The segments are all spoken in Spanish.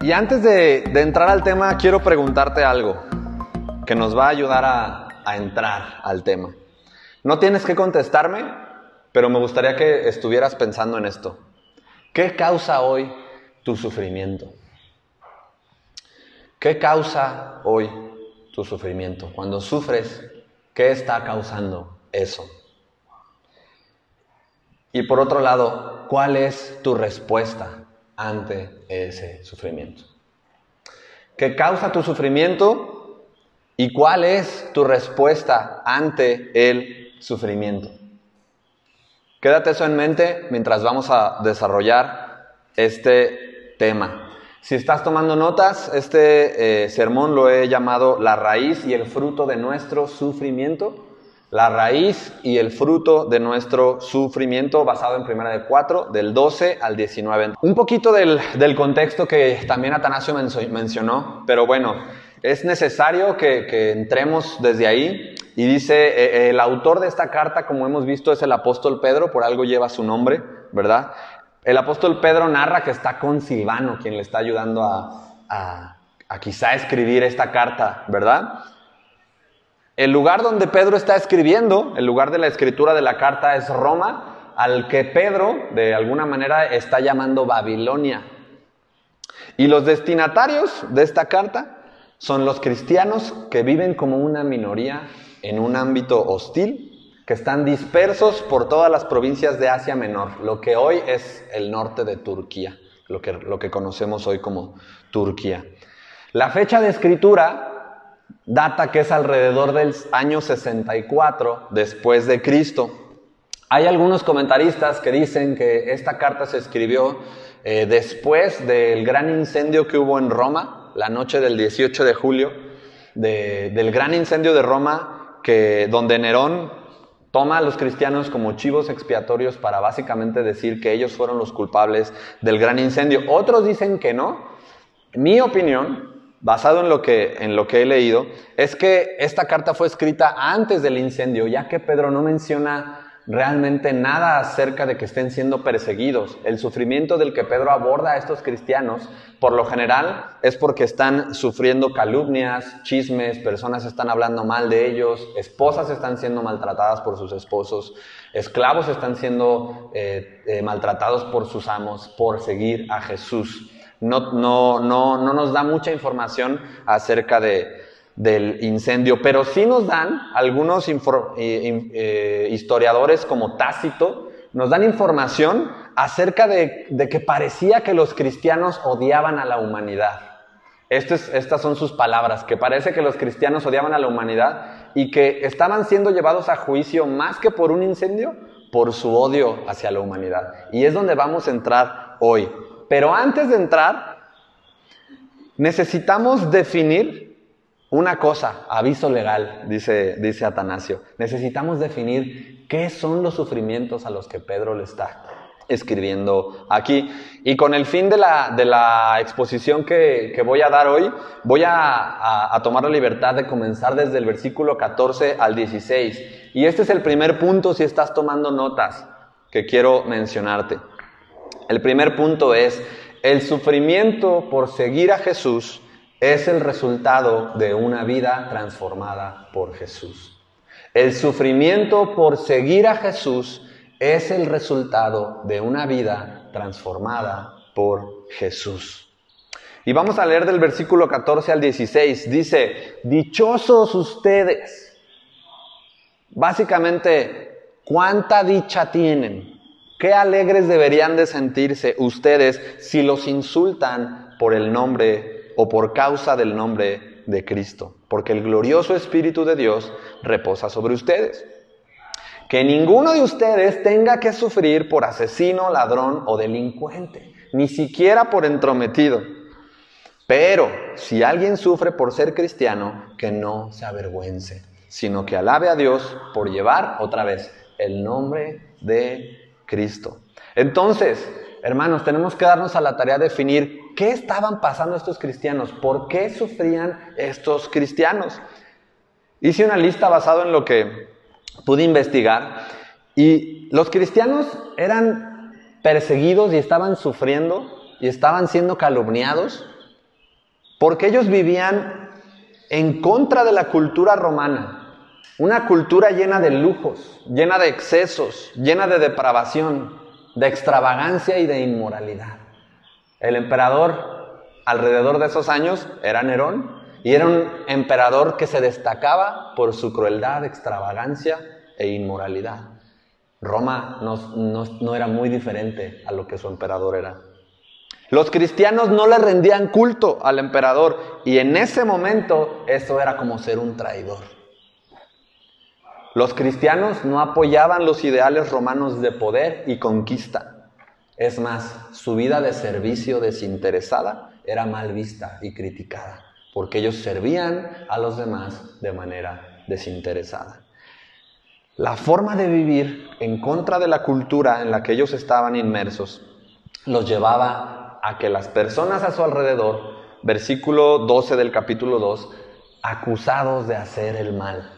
Y antes de, entrar al tema, quiero preguntarte algo que nos va a ayudar a entrar al tema. No tienes que contestarme, pero me gustaría que estuvieras pensando en esto. ¿Qué causa hoy tu sufrimiento? ¿Qué causa hoy tu sufrimiento? Cuando sufres, ¿qué está causando eso? Y por otro lado, ¿cuál es tu respuesta ante ese sufrimiento? ¿Qué causa tu sufrimiento y cuál es tu respuesta ante el sufrimiento? Quédate eso en mente mientras vamos a desarrollar este tema. Si estás tomando notas, este eh, sermón lo he llamado La raíz y el fruto de nuestro sufrimiento. La raíz y el fruto de nuestro sufrimiento, basado en Primera de 4, del 12 al 19. Un poquito del, del contexto que también Atanasio mencionó, pero bueno, es necesario que, que entremos desde ahí. Y dice, eh, el autor de esta carta, como hemos visto, es el apóstol Pedro, por algo lleva su nombre, ¿verdad? El apóstol Pedro narra que está con Silvano, quien le está ayudando a, a, a quizá escribir esta carta, ¿verdad? El lugar donde Pedro está escribiendo, el lugar de la escritura de la carta es Roma, al que Pedro de alguna manera está llamando Babilonia. Y los destinatarios de esta carta son los cristianos que viven como una minoría en un ámbito hostil, que están dispersos por todas las provincias de Asia Menor, lo que hoy es el norte de Turquía, lo que, lo que conocemos hoy como Turquía. La fecha de escritura data que es alrededor del año 64 después de Cristo. Hay algunos comentaristas que dicen que esta carta se escribió eh, después del gran incendio que hubo en Roma, la noche del 18 de julio, de, del gran incendio de Roma, que, donde Nerón toma a los cristianos como chivos expiatorios para básicamente decir que ellos fueron los culpables del gran incendio. Otros dicen que no. Mi opinión basado en lo, que, en lo que he leído, es que esta carta fue escrita antes del incendio, ya que Pedro no menciona realmente nada acerca de que estén siendo perseguidos. El sufrimiento del que Pedro aborda a estos cristianos, por lo general, es porque están sufriendo calumnias, chismes, personas están hablando mal de ellos, esposas están siendo maltratadas por sus esposos, esclavos están siendo eh, eh, maltratados por sus amos por seguir a Jesús no, no, no, no nos da mucha información acerca de, del incendio, pero sí nos dan algunos eh, eh, historiadores como Tácito, nos dan información acerca de, de, que parecía que los cristianos odiaban a la humanidad. estas son sus palabras, que parece que los cristianos odiaban a la humanidad y que estaban siendo llevados a juicio más que por un incendio, por su odio hacia la humanidad. Y es donde vamos a entrar hoy. Pero antes de entrar, necesitamos definir una cosa, aviso legal, dice, dice Atanasio. Necesitamos definir qué son los sufrimientos a los que Pedro le está escribiendo aquí. Y con el fin de la, de la exposición que, que, voy a dar hoy, voy a, a, a, tomar la libertad de comenzar desde el versículo 14 al 16. Y este es el primer punto si estás tomando notas que quiero mencionarte. El primer punto es, el sufrimiento por seguir a Jesús es el resultado de una vida transformada por Jesús. El sufrimiento por seguir a Jesús es el resultado de una vida transformada por Jesús. Y vamos a leer del versículo 14 al 16. Dice, dichosos ustedes. Básicamente, ¿cuánta dicha tienen? Qué alegres deberían de sentirse ustedes si los insultan por el nombre o por causa del nombre de Cristo, porque el glorioso Espíritu de Dios reposa sobre ustedes. Que ninguno de ustedes tenga que sufrir por asesino, ladrón o delincuente, ni siquiera por entrometido. Pero si alguien sufre por ser cristiano, que no se avergüence, sino que alabe a Dios por llevar otra vez el nombre de Cristo. Entonces, hermanos, tenemos que darnos a la tarea de definir qué estaban pasando estos cristianos, por qué sufrían estos cristianos. Hice una lista basada en lo que pude investigar y los cristianos eran perseguidos y estaban sufriendo y estaban siendo calumniados porque ellos vivían en contra de la cultura romana, una cultura llena de lujos, llena de excesos, llena de depravación, de extravagancia y de inmoralidad. El emperador alrededor de esos años era Nerón y era un emperador que se destacaba por su crueldad, extravagancia e inmoralidad. Roma no, era muy diferente a lo que su emperador era. Los cristianos no le rendían culto al emperador y en ese momento eso era como ser un traidor. Los cristianos no apoyaban los ideales romanos de poder y conquista. Es más, su vida de servicio desinteresada era mal vista y criticada, porque ellos servían a los demás de manera desinteresada. La forma de vivir en contra de la cultura en la que ellos estaban inmersos los llevaba a que las personas a su alrededor, versículo 12 del capítulo 2, acusados de hacer el mal,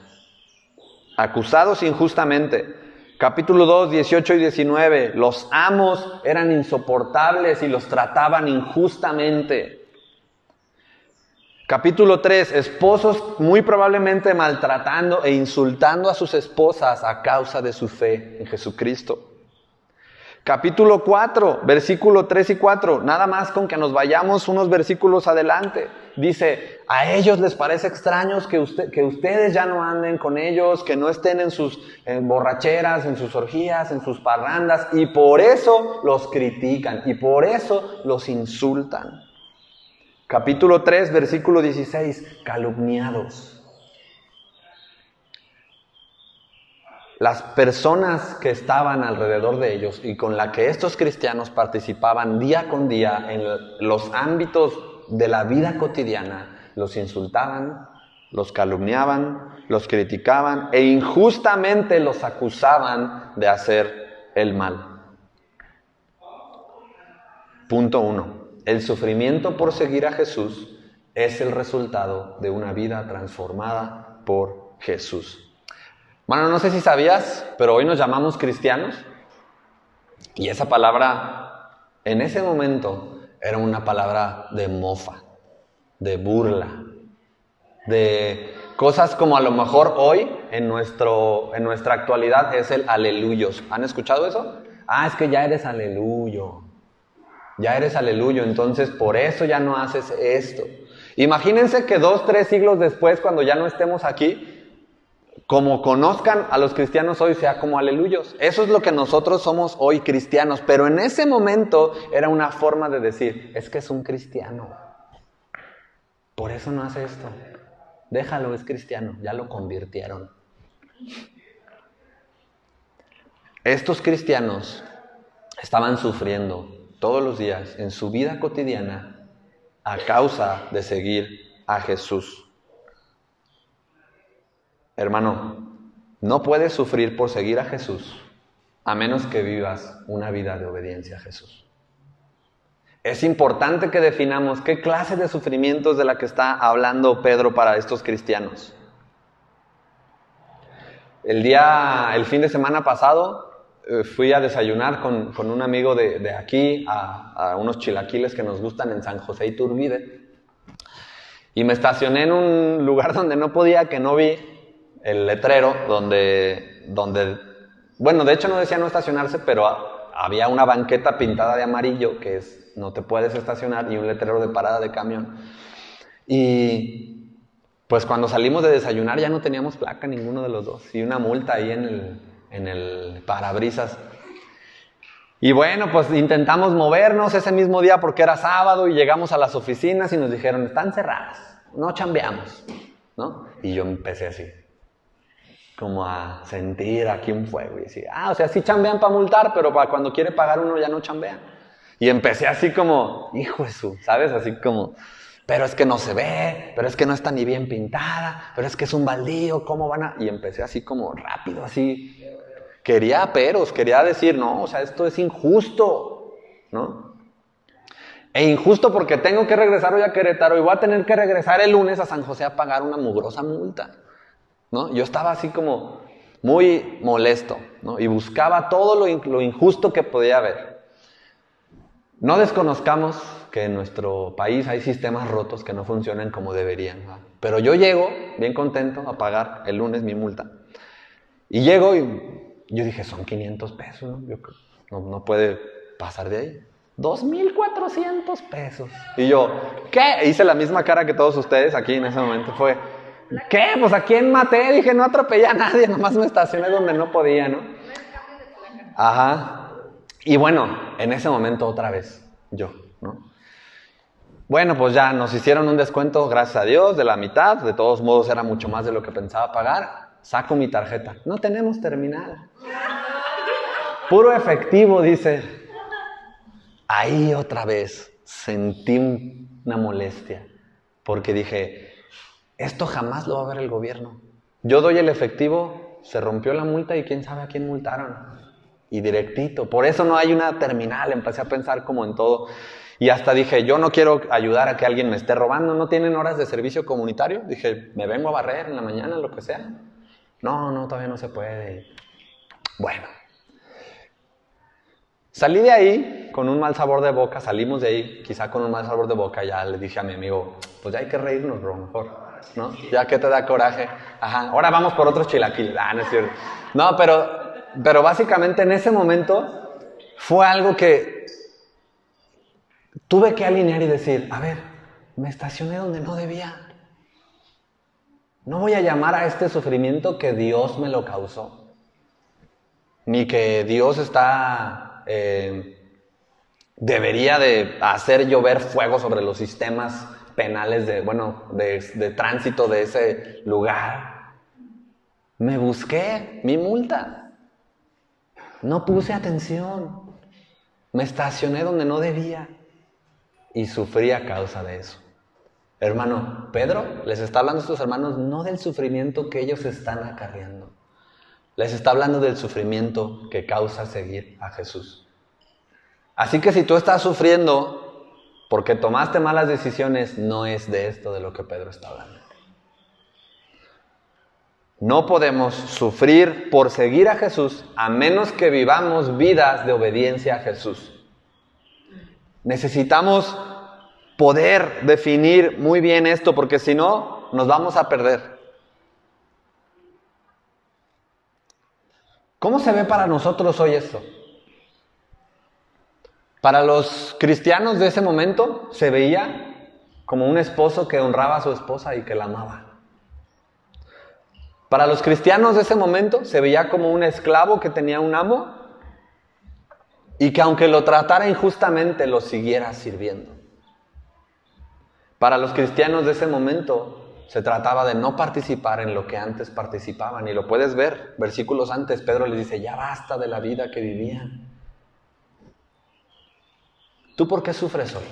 acusados injustamente. Capítulo 2, 18 y 19, los amos eran insoportables y los trataban injustamente. Capítulo 3, esposos muy probablemente maltratando e insultando a sus esposas a causa de su fe en Jesucristo. Capítulo 4, versículo 3 y 4, nada más con que nos vayamos unos versículos adelante. Dice, a ellos les parece extraño que, usted, que ustedes ya no anden con ellos, que no estén en sus borracheras, en sus orgías, en sus parrandas, y por eso los critican, y por eso los insultan. Capítulo 3, versículo 16, calumniados. Las personas que estaban alrededor de ellos y con la que estos cristianos participaban día con día en los ámbitos de la vida cotidiana, los insultaban, los calumniaban, los criticaban e injustamente los acusaban de hacer el mal. Punto uno. El sufrimiento por seguir a Jesús es el resultado de una vida transformada por Jesús. Bueno, no sé si sabías, pero hoy nos llamamos cristianos y esa palabra en ese momento era una palabra de mofa, de burla, de cosas como a lo mejor hoy en, nuestro, en nuestra actualidad es el aleluyos. ¿Han escuchado eso? Ah, es que ya eres aleluyo ya eres aleluyo, entonces por eso ya no haces esto. Imagínense que dos, tres siglos después, cuando ya no estemos aquí, como conozcan a los cristianos hoy, sea como aleluyos. Eso es lo que nosotros somos hoy cristianos, pero en ese momento era una forma de decir, es que es un cristiano. Por eso no hace esto. Déjalo, es cristiano, ya lo convirtieron. Estos cristianos estaban sufriendo todos los días en su vida cotidiana a causa de seguir a Jesús. Hermano, no puedes sufrir por seguir a Jesús a menos que vivas una vida de obediencia a Jesús. Es importante que definamos qué clase de sufrimientos de la que está hablando Pedro para estos cristianos. El día, el fin de semana pasado, eh, fui a desayunar con, con un amigo de, de aquí a, unos chilaquiles que nos gustan en San José Iturbide. Y me estacioné en un lugar donde no podía, que no vi el letrero, donde, donde bueno, de hecho no decía no estacionarse, pero había una banqueta pintada de amarillo, que es no te puedes estacionar, y un letrero de parada de camión. Y pues cuando salimos de desayunar ya no teníamos placa ninguno de los dos, y una multa ahí en el, en el parabrisas. Y bueno, pues intentamos movernos ese mismo día porque era sábado y llegamos a las oficinas y nos dijeron, están cerradas, no chambeamos, ¿no? Y yo empecé así, como a sentir aquí un fuego y decir, ah, o sea, sí chambean para multar, pero para cuando quiere pagar uno ya no chambean. Y empecé así como, hijo de su, ¿sabes? Así como, pero es que no se ve, pero es que no está ni bien pintada, pero es que es un baldío, ¿cómo van a...? Y empecé así como rápido, así, Quería peros, quería decir, no, o sea, esto es injusto, ¿no? E injusto porque tengo que regresar hoy a Querétaro y voy a tener que regresar el lunes a San José a pagar una mugrosa multa, ¿no? Yo estaba así como muy molesto, ¿no? Y buscaba todo lo, lo injusto que podía haber. No desconozcamos que en nuestro país hay sistemas rotos que no funcionan como deberían. Pero yo llego bien contento a pagar el lunes mi multa. Y llego y yo dije, son 500 pesos, ¿no? no, puede pasar de ahí. 2.400 pesos. Y yo, ¿qué? Hice la misma cara que todos ustedes aquí en ese momento. Fue, ¿qué? Pues a quién maté. Dije, no atropellé a nadie, nomás me estacioné donde no podía, ¿no? Ajá. Y bueno, en ese momento otra vez, yo, ¿no? Bueno, pues ya nos hicieron un descuento, gracias a Dios, de la mitad. De todos modos era mucho más de lo que pensaba pagar. Saco mi tarjeta. No tenemos terminal. Puro efectivo, dice. Ahí otra vez sentí una molestia. Porque dije, esto jamás lo va a ver el gobierno. Yo doy el efectivo, se rompió la multa y quién sabe a quién multaron. Y directito. Por eso no hay una terminal. Empecé a pensar como en todo. Y hasta dije, yo no quiero ayudar a que alguien me esté robando, no tienen horas de servicio comunitario. Dije, me vengo a barrer en la mañana, lo que sea. No, no, todavía no se puede. Bueno. Salí de ahí con un mal sabor de boca, salimos de ahí quizá con un mal sabor de boca, ya le dije a mi amigo, pues ya hay que reírnos, bro, mejor, ¿no? Ya que te da coraje. Ajá, ahora vamos por otros chilaquiles. Ah, no es cierto. No, pero, pero básicamente en ese momento fue algo que Tuve que alinear y decir, a ver, me estacioné donde no debía. No voy a llamar a este sufrimiento que Dios me lo causó. Ni que Dios está, eh, debería de hacer llover fuego sobre los sistemas penales de, bueno, de, de tránsito de ese lugar. Me busqué mi multa. No puse atención. Me estacioné donde no debía y sufrí a causa de eso. Hermano, Pedro les está hablando a estos hermanos no del sufrimiento que ellos están acarreando. Les está hablando del sufrimiento que causa seguir a Jesús. Así que si tú estás sufriendo porque tomaste malas decisiones, no es de esto de lo que Pedro está hablando. No podemos sufrir por seguir a Jesús a menos que vivamos vidas de obediencia a Jesús. Necesitamos poder definir muy bien esto porque si no, nos vamos a perder. ¿Cómo se ve para nosotros hoy esto? Para los cristianos de ese momento se veía como un esposo que honraba a su esposa y que la amaba. Para los cristianos de ese momento se veía como un esclavo que tenía un amo y que aunque lo tratara injustamente, lo siguiera sirviendo. Para los cristianos de ese momento se trataba de no participar en lo que antes participaban. Y lo puedes ver, versículos antes, Pedro les dice, ya basta de la vida que vivían. ¿Tú por qué sufres hoy?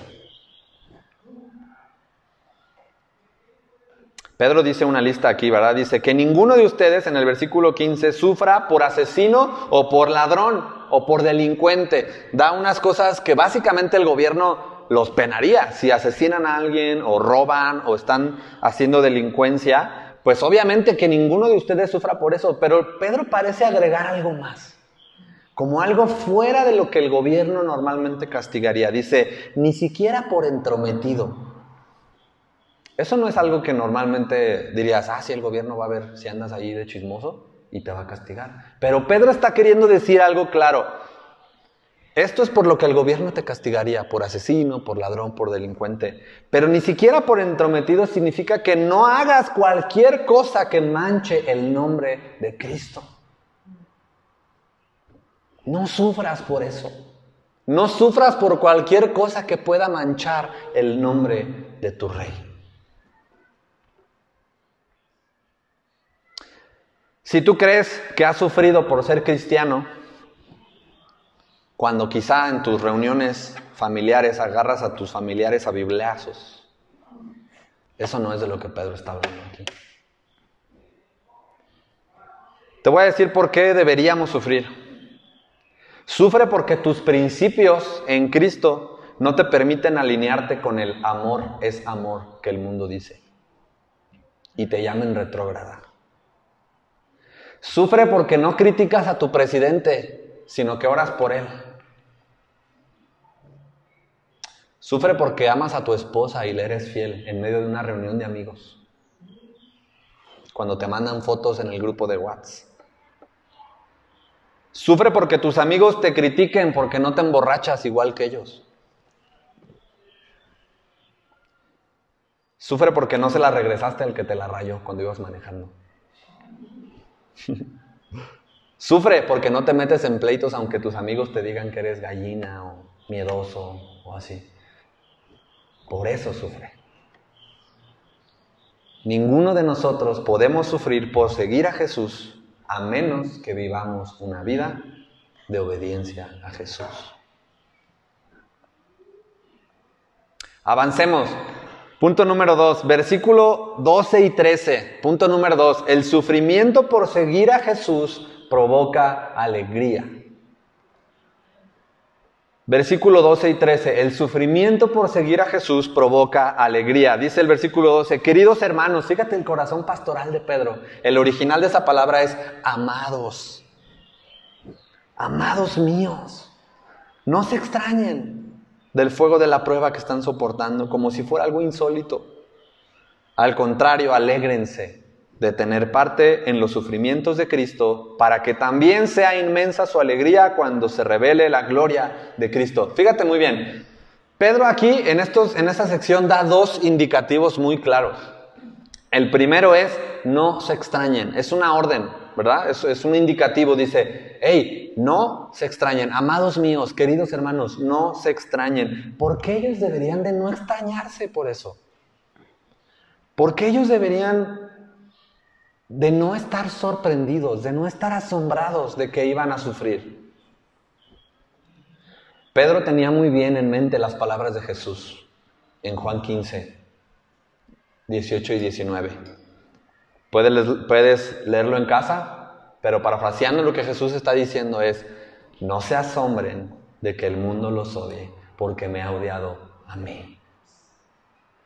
Pedro dice una lista aquí, ¿verdad? Dice que ninguno de ustedes en el versículo 15 sufra por asesino o por ladrón o por delincuente. Da unas cosas que básicamente el gobierno los penaría. Si asesinan a alguien o roban o están haciendo delincuencia, pues obviamente que ninguno de ustedes sufra por eso. Pero Pedro parece agregar algo más. Como algo fuera de lo que el gobierno normalmente castigaría. Dice, ni siquiera por entrometido. Eso no es algo que normalmente dirías, ah, si el gobierno va a ver si andas allí de chismoso y te va a castigar. Pero Pedro está queriendo decir algo claro. Esto es por lo que el gobierno te castigaría, por asesino, por ladrón, por delincuente. Pero ni siquiera por entrometido significa que no hagas cualquier cosa que manche el nombre de Cristo. No sufras por eso. No sufras por cualquier cosa que pueda manchar el nombre de tu rey. Si tú crees que has sufrido por ser cristiano, cuando quizá en tus reuniones familiares agarras a tus familiares a bibliazos, eso no es de lo que Pedro está hablando aquí. Te voy a decir por qué deberíamos sufrir. Sufre porque tus principios en Cristo no te permiten alinearte con el amor es amor que el mundo dice. Y te llamen retrógrada. Sufre porque no criticas a tu presidente, sino que oras por él. Sufre porque amas a tu esposa y le eres fiel en medio de una reunión de amigos. Cuando te mandan fotos en el grupo de WhatsApp. Sufre porque tus amigos te critiquen porque no te emborrachas igual que ellos. Sufre porque no se la regresaste al que te la rayó cuando ibas manejando. Sufre porque no te metes en pleitos aunque tus amigos te digan que eres gallina o miedoso o así. Por eso sufre. Ninguno de nosotros podemos sufrir por seguir a Jesús a menos que vivamos una vida de obediencia a Jesús. Avancemos. Punto número 2, versículo 12 y 13. Punto número 2, el sufrimiento por seguir a Jesús provoca alegría. Versículo 12 y 13, el sufrimiento por seguir a Jesús provoca alegría. Dice el versículo 12, queridos hermanos, fíjate el corazón pastoral de Pedro. El original de esa palabra es amados. Amados míos, no se extrañen del fuego de la prueba que están soportando, como si fuera algo insólito. Al contrario, alégrense de tener parte en los sufrimientos de Cristo, para que también sea inmensa su alegría cuando se revele la gloria de Cristo. Fíjate muy bien, Pedro aquí en, estos, en esta sección da dos indicativos muy claros. El primero es, no se extrañen, es una orden. ¿verdad? Es, es un indicativo, dice, hey, no se extrañen, amados míos, queridos hermanos, no se extrañen. ¿Por qué ellos deberían de no extrañarse por eso? ¿Por qué ellos deberían de no estar sorprendidos, de no estar asombrados de que iban a sufrir? Pedro tenía muy bien en mente las palabras de Jesús en Juan 15, 18 y 19. Puedes, leerlo en casa, pero parafraseando lo que Jesús está diciendo es, no se asombren de que el mundo los odie, porque me ha odiado a mí.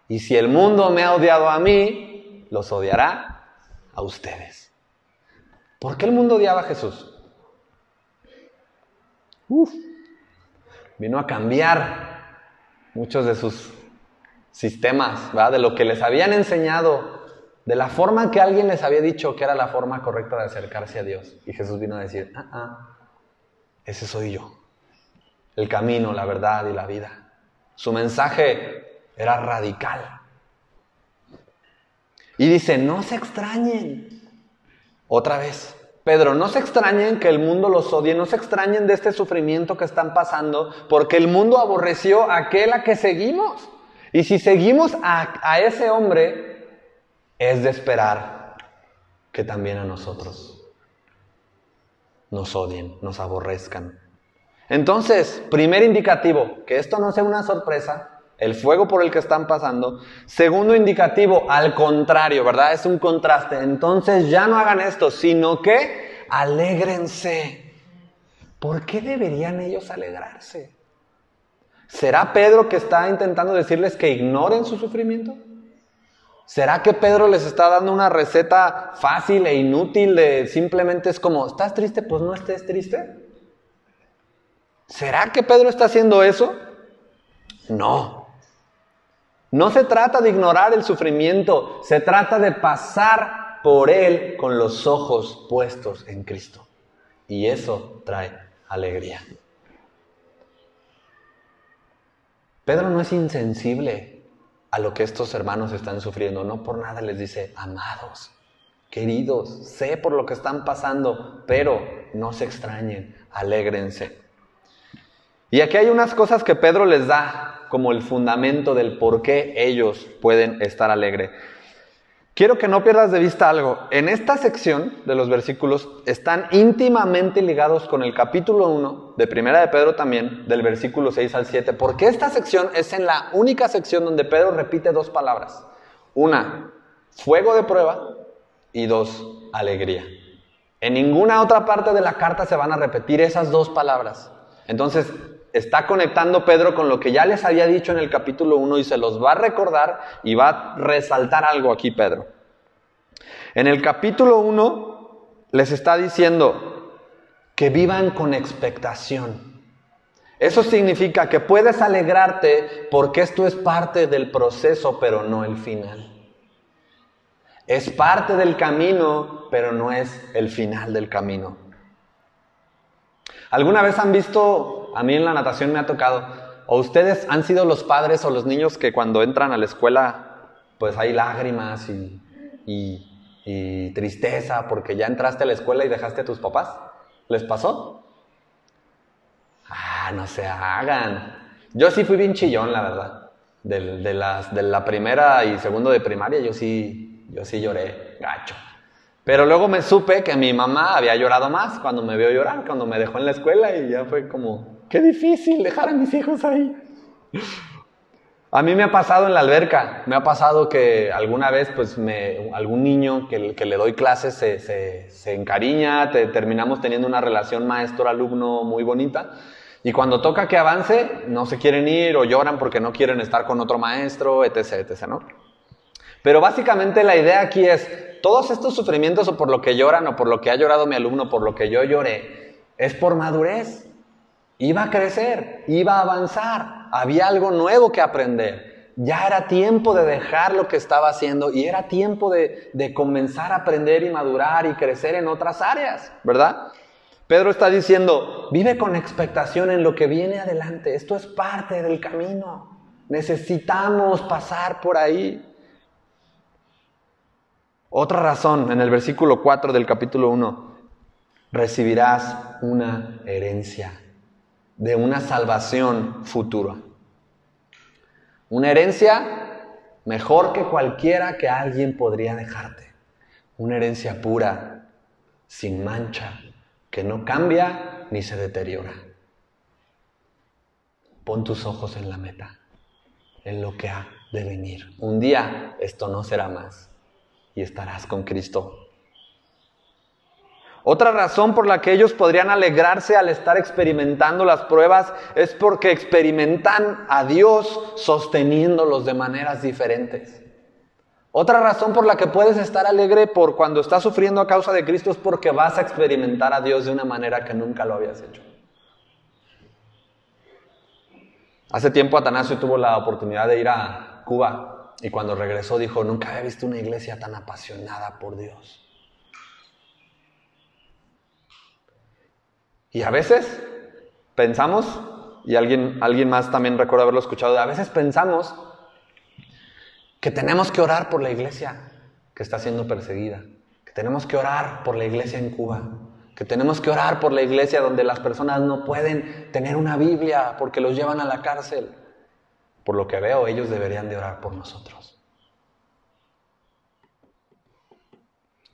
Y si el mundo me ha odiado a mí, los odiará a ustedes. ¿Por qué el mundo odiaba a Jesús? vino a cambiar muchos de sus sistemas, de lo que les habían enseñado de la forma que alguien les había dicho que era la forma correcta de acercarse a Dios. Y Jesús vino a decir, ah, ah, ese soy yo. El camino, la verdad y la vida. Su mensaje era radical. Y dice, no se extrañen. Otra vez, Pedro, no se extrañen que el mundo los odie, no se extrañen de este sufrimiento que están pasando, porque el mundo aborreció a aquel a que seguimos. Y si seguimos a, a ese hombre, es de esperar que también a nosotros nos odien, nos aborrezcan. Entonces, primer indicativo, que esto no sea una sorpresa, el fuego por el que están pasando. Segundo indicativo, al contrario, ¿verdad? Es un contraste. Entonces ya no hagan esto, sino que alégrense. ¿Por qué deberían ellos alegrarse? ¿Será Pedro que está intentando decirles que ignoren su sufrimiento? ¿Será que Pedro les está dando una receta fácil e inútil de simplemente es como, ¿estás triste? Pues no estés triste. ¿Será que Pedro está haciendo eso? No. No se trata de ignorar el sufrimiento, se trata de pasar por él con los ojos puestos en Cristo. Y eso trae alegría. Pedro no es insensible a lo que estos hermanos están sufriendo. No por nada les dice, amados, queridos, sé por lo que están pasando, pero no se extrañen, alégrense. Y aquí hay unas cosas que Pedro les da como el fundamento del por qué ellos pueden estar alegres. Quiero que no pierdas de vista algo. En esta sección de los versículos están íntimamente ligados con el capítulo 1 de Primera de Pedro también, del versículo 6 al 7, porque esta sección es en la única sección donde Pedro repite dos palabras. Una, fuego de prueba y dos, alegría. En ninguna otra parte de la carta se van a repetir esas dos palabras. Entonces, está conectando Pedro con lo que ya les había dicho en el capítulo 1 y se los va a recordar y va a resaltar algo aquí Pedro. En el capítulo 1 les está diciendo que vivan con expectación. Eso significa que puedes alegrarte porque esto es parte del proceso, pero no el final. Es parte del camino, pero no es el final del camino. ¿Alguna vez han visto, a mí en la natación me ha tocado, o ustedes han sido los padres o los niños que cuando entran a la escuela, pues hay lágrimas y, y tristeza porque ya entraste a la escuela y dejaste a tus papás? ¿Les pasó? Ah, no se hagan. Yo sí fui bien chillón, la verdad. De, las, de la primera y segundo de primaria, yo sí, yo sí lloré, gacho. Pero luego me supe que mi mamá había llorado más cuando me vio llorar, cuando me dejó en la escuela y ya fue como, qué difícil dejar a mis hijos ahí. A mí me ha pasado en la alberca, me ha pasado que alguna vez, pues, me, algún niño que, que le doy clases se, se, se encariña, te, terminamos teniendo una relación maestro-alumno muy bonita. Y cuando toca que avance, no se quieren ir o lloran porque no quieren estar con otro maestro, etc., etc., ¿no? Pero básicamente la idea aquí es, todos estos sufrimientos o por lo que lloran o por lo que ha llorado mi alumno, por lo que yo lloré, es por madurez. Iba a crecer, iba a avanzar, había algo nuevo que aprender. Ya era tiempo de dejar lo que estaba haciendo y era tiempo de, de comenzar a aprender y madurar y crecer en otras áreas, ¿verdad? Pedro está diciendo, vive con expectación en lo que viene adelante. Esto es parte del camino. Necesitamos pasar por ahí. Otra razón, en el versículo 4 del capítulo 1, recibirás una herencia de una salvación futura. Una herencia mejor que cualquiera que alguien podría dejarte. Una herencia pura, sin mancha, que no cambia ni se deteriora. Pon tus ojos en la meta, en lo que ha de venir. Un día esto no será más y estarás con Cristo. Otra razón por la que ellos podrían alegrarse al estar experimentando las pruebas es porque experimentan a Dios sosteniéndolos de maneras diferentes. Otra razón por la que puedes estar alegre por cuando estás sufriendo a causa de Cristo es porque vas a experimentar a Dios de una manera que nunca lo habías hecho. Hace tiempo Atanasio tuvo la oportunidad de ir a Cuba y cuando regresó dijo, nunca había visto una iglesia tan apasionada por Dios. Y a veces pensamos, y alguien, alguien más también recuerda haberlo escuchado, a veces pensamos que tenemos que orar por la iglesia que está siendo perseguida, que tenemos que orar por la iglesia en Cuba, que tenemos que orar por la iglesia donde las personas no pueden tener una Biblia porque los llevan a la cárcel. Por lo que veo, ellos deberían de orar por nosotros.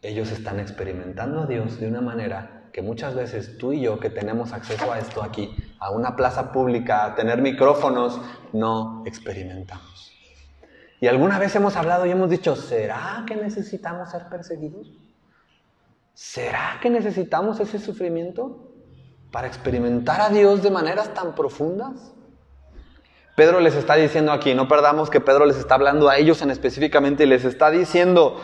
Ellos están experimentando a Dios de una manera muchas veces tú y yo que tenemos acceso a esto aquí, a una plaza pública, a tener micrófonos, no experimentamos. Y alguna vez hemos hablado y hemos dicho, ¿será que necesitamos ser perseguidos? ¿Será que necesitamos ese sufrimiento para experimentar a Dios de maneras tan profundas? Pedro les está diciendo aquí, no perdamos que Pedro les está hablando a ellos en específicamente y les está diciendo,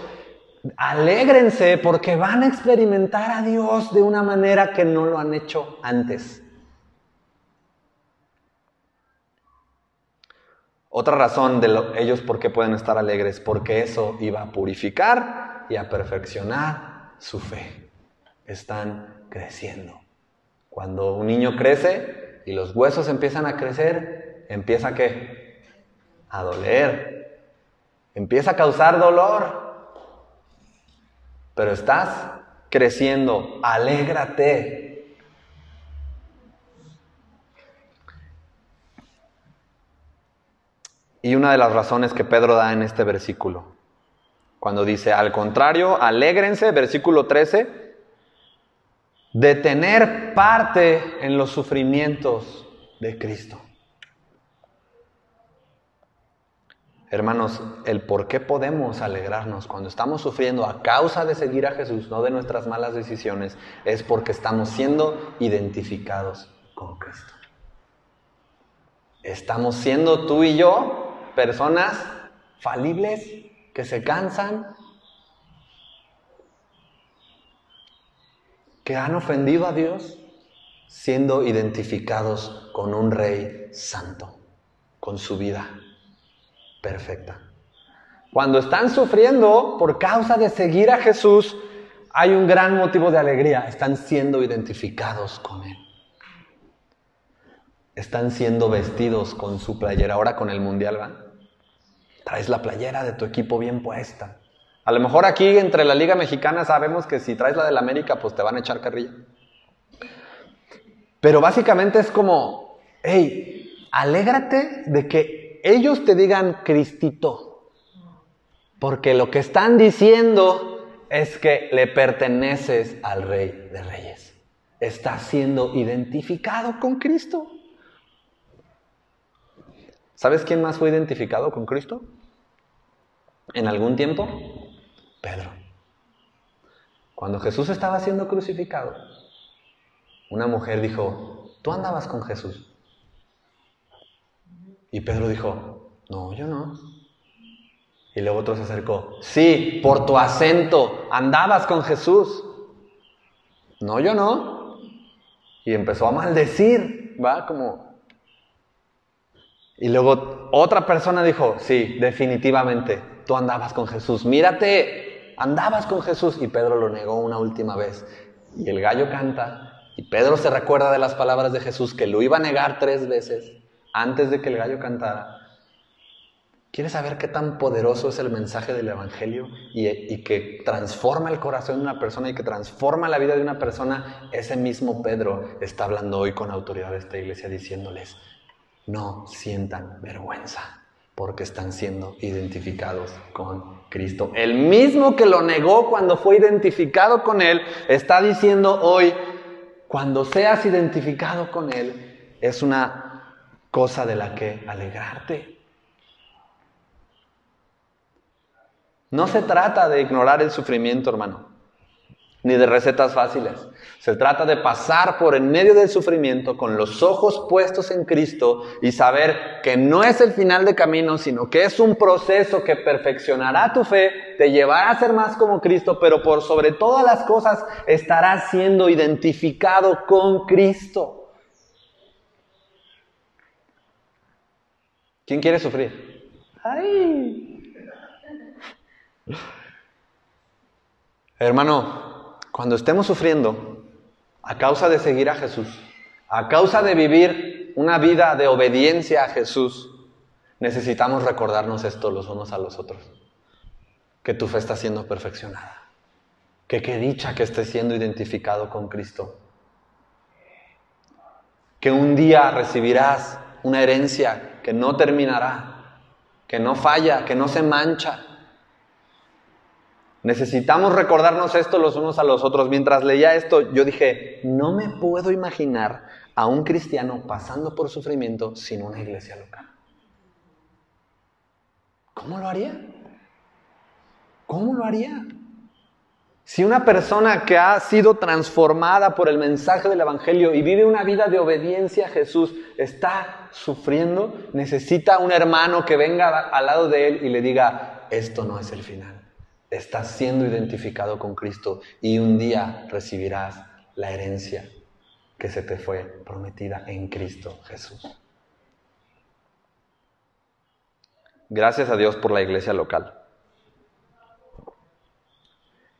alégrense porque van a experimentar a Dios de una manera que no lo han hecho antes. Otra razón de ellos por qué pueden estar alegres, porque eso iba a purificar y a perfeccionar su fe. Están creciendo. Cuando un niño crece y los huesos empiezan a crecer, empieza qué? A doler. Empieza a causar dolor. Pero estás creciendo, alégrate, Y una de las razones que Pedro da en este versículo, cuando dice, al contrario, alégrense, versículo 13, de tener parte en los sufrimientos de Cristo. Hermanos, el por qué podemos alegrarnos cuando estamos sufriendo a causa de seguir a Jesús, no de nuestras malas decisiones, es porque estamos siendo identificados con Cristo. Estamos siendo tú y yo personas falibles que se cansan, que han ofendido a Dios. siendo identificados con un rey santo, con su vida perfecta. Cuando están sufriendo por causa de seguir a Jesús, hay un gran motivo de alegría. Están siendo identificados con Él. Están siendo vestidos con su playera. Ahora con el Mundial, ¿va? Traes la playera de tu equipo bien puesta. A lo mejor aquí entre la Liga Mexicana sabemos que si traes la del América, pues te van a echar carrilla. Pero básicamente es como, hey, alégrate de que ellos te digan Cristito. Porque lo que están diciendo es que le perteneces al Rey de Reyes. Estás siendo identificado con Cristo. ¿Sabes quién más fue identificado con Cristo? En algún tiempo, Pedro. Cuando Jesús estaba siendo crucificado, una mujer dijo, tú andabas con Jesús. Y Pedro dijo, no, yo no. Y luego otro se acercó, sí, por tu acento, andabas con Jesús. No, yo no. Y empezó a maldecir, ¿va? Como... Y luego otra persona dijo, sí, definitivamente, tú andabas con Jesús. Mírate, andabas con Jesús. Y Pedro lo negó una última vez. Y el gallo canta y Pedro se recuerda de las palabras de Jesús que lo iba a negar tres veces antes de que el gallo cantara. ¿Quieres saber qué tan poderoso es el mensaje del Evangelio y, que transforma el corazón de una persona y que transforma la vida de una persona? Ese mismo Pedro está hablando hoy con autoridad de esta iglesia diciéndoles, no sientan vergüenza porque están siendo identificados con Cristo. El mismo que lo negó cuando fue identificado con Él está diciendo hoy, cuando seas identificado con Él, es una cosa de la que alegrarte. No se trata de ignorar el sufrimiento, hermano, ni de recetas fáciles. Se trata de pasar por en medio del sufrimiento con los ojos puestos en Cristo y saber que no es el final de camino, sino que es un proceso que perfeccionará tu fe, te llevará a ser más como Cristo, pero por sobre todas las cosas estarás siendo identificado con Cristo. ¿Quién quiere sufrir? ¡Ay! Hermano, cuando estemos sufriendo, a causa de seguir a Jesús, a causa de vivir una vida de obediencia a Jesús, necesitamos recordarnos esto los unos a los otros. Que tu fe está siendo perfeccionada. Que qué dicha que estés siendo identificado con Cristo. Que un día recibirás una herencia que no terminará, que no falla, que no se mancha, Necesitamos recordarnos esto los unos a los otros. Mientras leía esto, yo dije, no me puedo imaginar a un cristiano pasando por sufrimiento sin una iglesia local. ¿Cómo lo haría? ¿Cómo lo haría? Si una persona que ha sido transformada por el mensaje del Evangelio y vive una vida de obediencia a Jesús está sufriendo, necesita un hermano que venga al lado de él y le diga, esto no es el final estás siendo identificado con Cristo y un día recibirás la herencia que se te fue prometida en Cristo Jesús. Gracias a Dios por la iglesia local.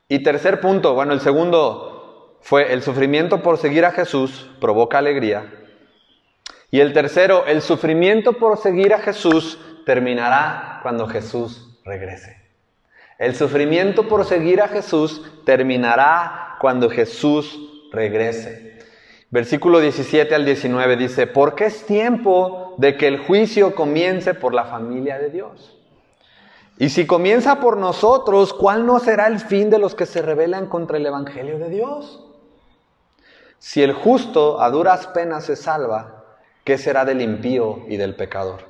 Y tercer punto, bueno, el segundo fue el sufrimiento por seguir a Jesús provoca alegría. Y el tercero, el sufrimiento por seguir a Jesús terminará cuando Jesús regrese. El sufrimiento por seguir a Jesús terminará cuando Jesús regrese. Versículo 17 al 19 dice, porque es tiempo de que el juicio comience por la familia de Dios. Y si comienza por nosotros, ¿cuál no será el fin de los que se rebelan contra el Evangelio de Dios? Si el justo a duras penas se salva, ¿qué será del impío y del pecador?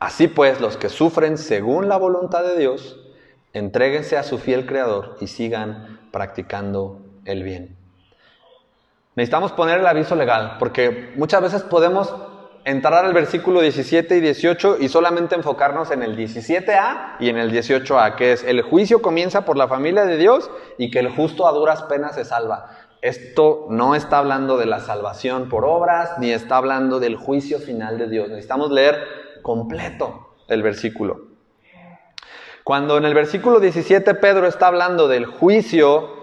Así pues, los que sufren según la voluntad de Dios, entréguense a su fiel Creador y sigan practicando el bien. Necesitamos poner el aviso legal, porque muchas veces podemos entrar al versículo 17 y 18 y solamente enfocarnos en el 17a y en el 18a, que es el juicio comienza por la familia de Dios y que el justo a duras penas se salva. esto no está hablando de la salvación por obras, ni está hablando del juicio final de Dios. Necesitamos leer completo el versículo. Cuando en el versículo 17 Pedro está hablando del juicio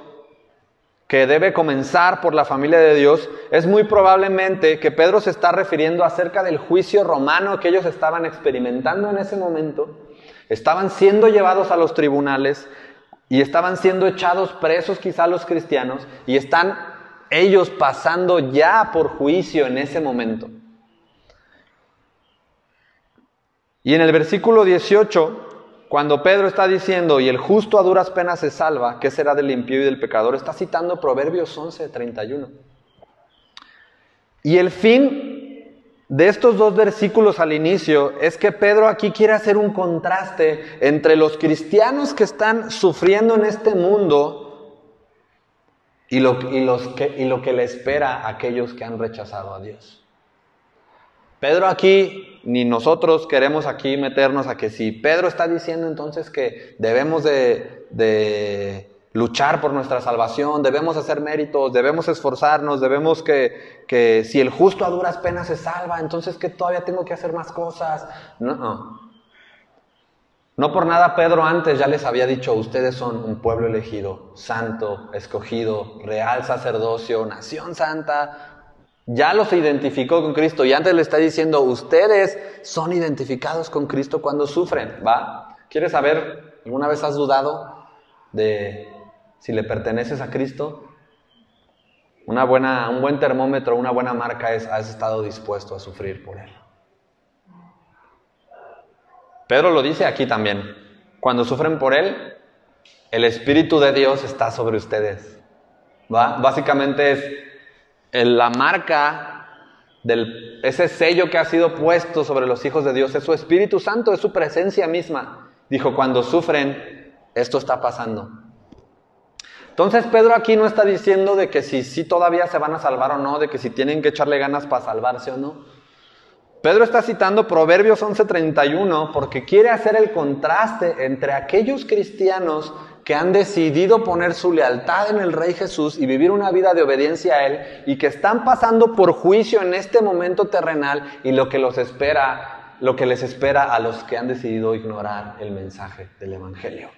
que debe comenzar por la familia de Dios, es muy probablemente que Pedro se está refiriendo acerca del juicio romano que ellos estaban experimentando en ese momento. Estaban siendo llevados a los tribunales y estaban siendo echados presos quizá los cristianos y están ellos pasando ya por juicio en ese momento. Y en el versículo 18 cuando Pedro está diciendo, y el justo a duras penas se salva, ¿qué será del impío y del pecador? Está citando Proverbios 11, 31. Y el fin de estos dos versículos al inicio es que Pedro aquí quiere hacer un contraste entre los cristianos que están sufriendo en este mundo y lo, los y lo que le espera a aquellos que han rechazado a Dios. Pedro aquí, ni nosotros queremos aquí meternos a que si Pedro está diciendo entonces que debemos de, luchar por nuestra salvación, debemos hacer méritos, debemos esforzarnos, debemos que, que, si el justo a duras penas se salva, entonces que todavía tengo que hacer más cosas. No. No por nada Pedro antes ya les había dicho, ustedes son un pueblo elegido, santo, escogido, real sacerdocio, nación santa, ya los identificó con Cristo y antes le está diciendo, ustedes son identificados con Cristo cuando sufren, ¿va? ¿Quieres saber, alguna vez has dudado de si le perteneces a Cristo? Una buena, un buen termómetro, una buena marca es, has estado dispuesto a sufrir por Él. Pedro lo dice aquí también, cuando sufren por Él, el Espíritu de Dios está sobre ustedes. ¿va? Básicamente es, la marca del ese sello que ha sido puesto sobre los hijos de Dios es su Espíritu Santo, es su presencia misma. Dijo, cuando sufren, esto está pasando. Entonces Pedro aquí no está diciendo de que si sí todavía se van a salvar o no, de que si tienen que echarle ganas para salvarse o no. Pedro está citando Proverbios 11:31 porque quiere hacer el contraste entre aquellos cristianos que han decidido poner su lealtad en el Rey Jesús y vivir una vida de obediencia a Él y que están pasando por juicio en este momento terrenal y lo que los espera, lo que les espera a los que han decidido ignorar el mensaje del Evangelio.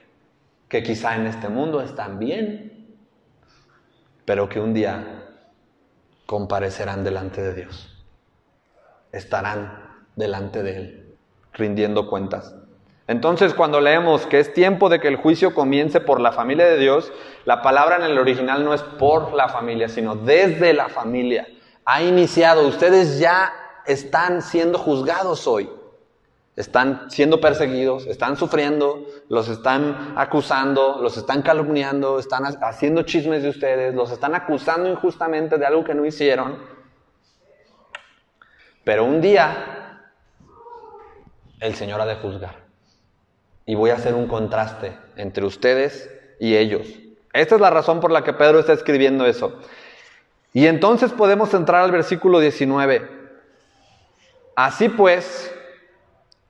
Que quizá en este mundo están bien, pero que un día comparecerán delante de Dios. Estarán delante de Él, rindiendo cuentas. Entonces, cuando leemos que es tiempo de que el juicio comience por la familia de Dios, la palabra en el original no es por la familia, sino desde la familia. Ha iniciado, ustedes ya están siendo juzgados hoy. Están siendo perseguidos, están sufriendo, los están acusando, los están calumniando, están haciendo chismes de ustedes, los están acusando injustamente de algo que no hicieron. Pero un día el Señor ha de juzgar y voy a hacer un contraste entre ustedes y ellos. Esta es la razón por la que Pedro está escribiendo eso. Y entonces podemos entrar al versículo 19. Así pues,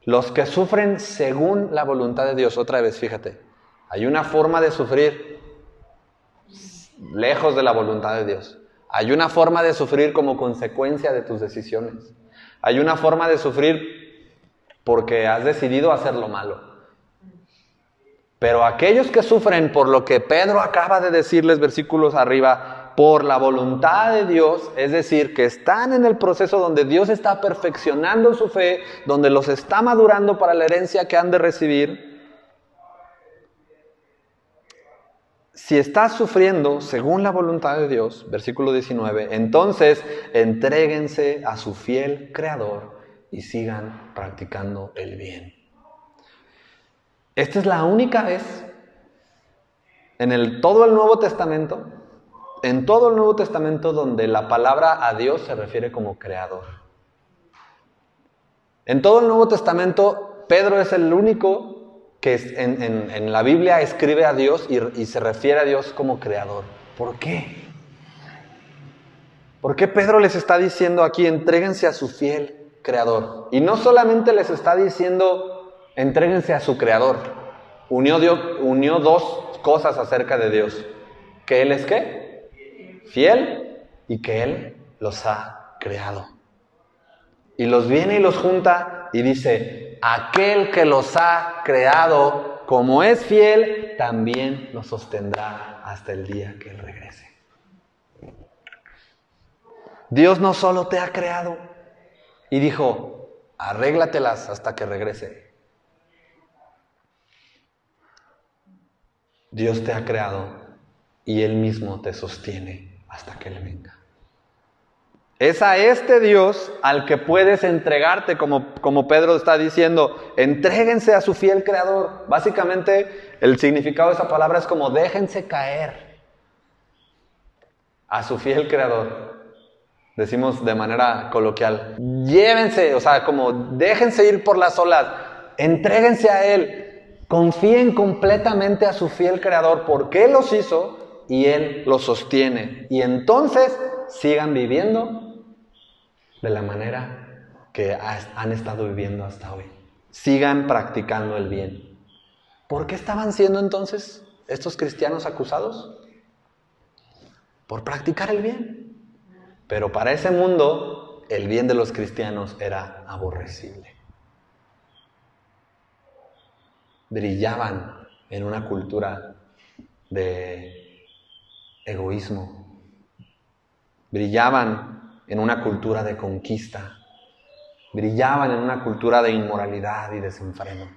los que sufren según la voluntad de Dios, otra vez, fíjate, hay una forma de sufrir lejos de la voluntad de Dios. Hay una forma de sufrir como consecuencia de tus decisiones. Hay una forma de sufrir porque has decidido hacer lo malo. Pero aquellos que sufren por lo que Pedro acaba de decirles versículos arriba, por la voluntad de Dios, es decir, que están en el proceso donde Dios está perfeccionando su fe, donde los está madurando para la herencia que han de recibir, si estás sufriendo según la voluntad de Dios, versículo 19, entonces entréguense a su fiel Creador y sigan practicando el bien. Esta es la única vez en el, todo el Nuevo Testamento, en todo el Nuevo Testamento donde la palabra a Dios se refiere como creador. En todo el Nuevo Testamento, Pedro es el único que en, la Biblia escribe a Dios y, se refiere a Dios como creador. ¿Por qué? ¿Por qué Pedro les está diciendo aquí, entréguense a su fiel creador? Y no solamente les está diciendo, Entréguense a su creador. Unió, dos cosas acerca de Dios. ¿Que Él es fiel y que Él los ha creado. Y los viene y los junta y dice, aquel que los ha creado, como es fiel, también los sostendrá hasta el día que Él regrese. Dios no solo te ha creado y dijo, arréglatelas hasta que regrese. Dios te ha creado y Él mismo te sostiene hasta que Él venga. Es a este Dios al que puedes entregarte, como, como Pedro está diciendo, entréguense a su fiel creador. Básicamente el significado de esa palabra es como déjense caer a su fiel creador. Decimos de manera coloquial, llévense, o sea, como déjense ir por las olas, entréguense a Él, confíen completamente a su fiel creador porque Él los hizo y Él los sostiene. Y entonces sigan viviendo de la manera que han estado viviendo hasta hoy. Sigan practicando el bien. ¿Por qué estaban siendo entonces estos cristianos acusados? Por practicar el bien. Pero para ese mundo el bien de los cristianos era aborrecible. Brillaban en una cultura de egoísmo. Brillaban en una cultura de conquista, brillaban en una cultura de inmoralidad y desenfreno.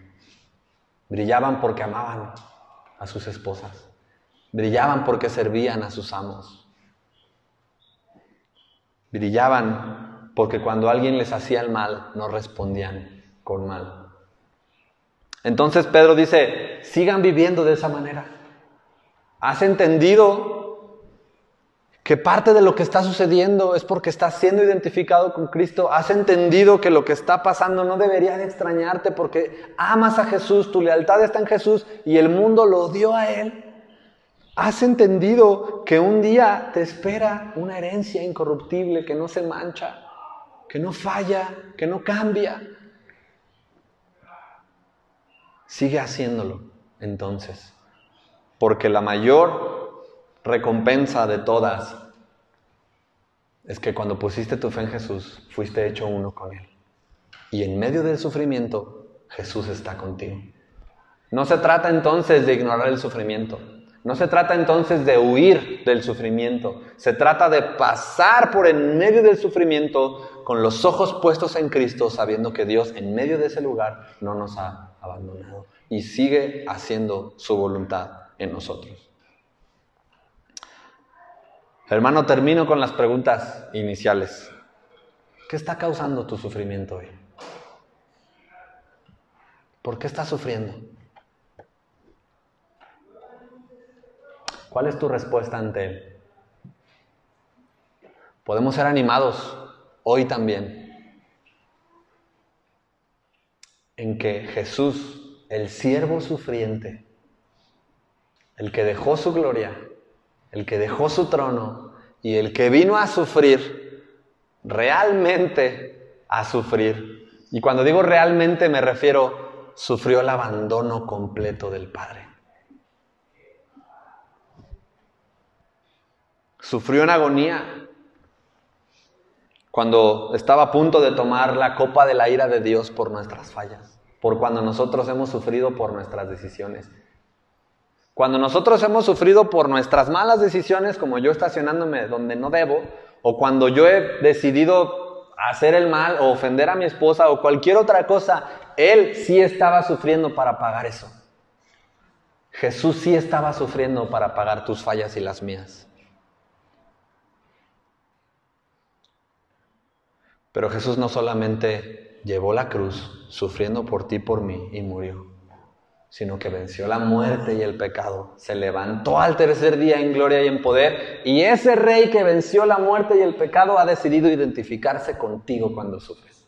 Brillaban porque amaban a sus esposas, brillaban porque servían a sus amos. Brillaban porque cuando alguien les hacía el mal, no respondían con mal. Entonces Pedro dice, sigan viviendo de esa manera. ¿Has entendido que parte de lo que está sucediendo es porque estás siendo identificado con Cristo, has entendido que lo que está pasando no debería de extrañarte porque amas a Jesús, tu lealtad está en Jesús y el mundo lo dio a Él. Has entendido que un día te espera una herencia incorruptible que no se mancha, que no falla, que no cambia. Sigue haciéndolo entonces, porque la mayor recompensa de todas es que cuando pusiste tu fe en Jesús, fuiste hecho uno con Él. Y en medio del sufrimiento, Jesús está contigo. No se trata entonces de ignorar el sufrimiento. No se trata entonces de huir del sufrimiento. Se trata de pasar por en medio del sufrimiento con los ojos puestos en Cristo, sabiendo que Dios en medio de ese lugar no nos ha abandonado y sigue haciendo su voluntad en nosotros. Hermano, termino con las preguntas iniciales. ¿Qué está causando tu sufrimiento hoy? ¿Por qué estás sufriendo? ¿Cuál es tu respuesta ante él? Podemos ser animados hoy también en que Jesús, el siervo sufriente, el que dejó su gloria, el que dejó su trono y el que vino a sufrir, realmente a sufrir. Y cuando digo realmente me refiero, sufrió el abandono completo del Padre. Sufrió en agonía cuando estaba a punto de tomar la copa de la ira de Dios por nuestras fallas, por cuando nosotros hemos sufrido por nuestras decisiones. Cuando nosotros hemos sufrido por nuestras malas decisiones, como yo estacionándome donde no debo, o cuando yo he decidido hacer el mal o ofender a mi esposa o cualquier otra cosa, Él sí estaba sufriendo para pagar eso. Jesús sí estaba sufriendo para pagar tus fallas y las mías. Pero Jesús no solamente llevó la cruz sufriendo por ti por mí y murió sino que venció la muerte y el pecado. Se levantó al tercer día en gloria y en poder. Y ese rey que venció la muerte y el pecado ha decidido identificarse contigo cuando sufres.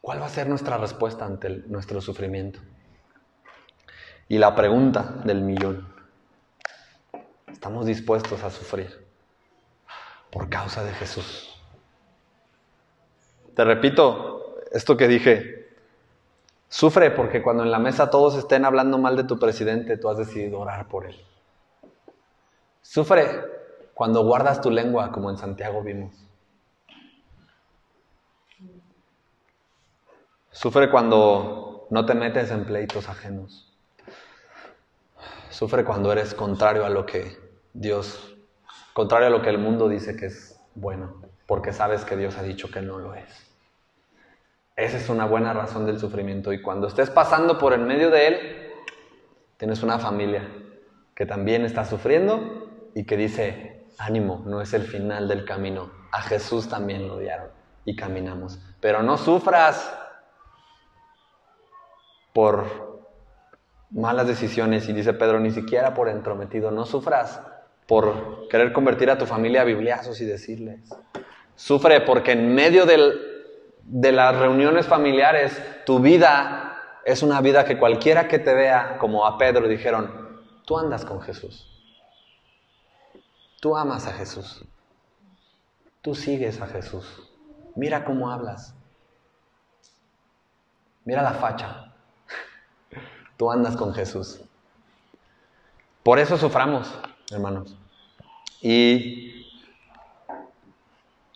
¿Cuál va a ser nuestra respuesta ante nuestro sufrimiento? Y la pregunta del millón. ¿Estamos dispuestos a sufrir por causa de Jesús? Te repito esto que dije Sufre porque cuando en la mesa todos estén hablando mal de tu presidente, tú has decidido orar por él. Sufre cuando guardas tu lengua, como en Santiago vimos. Sufre cuando no te metes en pleitos ajenos. Sufre cuando eres contrario a lo que Dios, contrario a lo que el mundo dice que es bueno, porque sabes que Dios ha dicho que no lo es. Esa es una buena razón del sufrimiento. Y cuando estés pasando por el medio de él, tienes una familia que también está sufriendo y que dice, ánimo, no es el final del camino. A Jesús también lo odiaron y caminamos. Pero no sufras por malas decisiones y dice Pedro, ni siquiera por entrometido, no sufras por querer convertir a tu familia a bibliazos y decirles. Sufre porque en medio de las reuniones familiares tu vida es una vida que cualquiera que te vea, como a Pedro dijeron, tú andas con Jesús. Tú amas a Jesús. Tú sigues a Jesús. Mira cómo hablas. Mira la facha. Tú andas con Jesús. Por eso suframos, hermanos. Y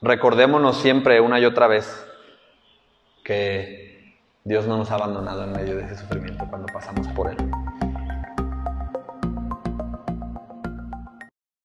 recordémonos siempre una y otra vez que Dios no nos ha abandonado en medio de ese sufrimiento cuando pasamos por él.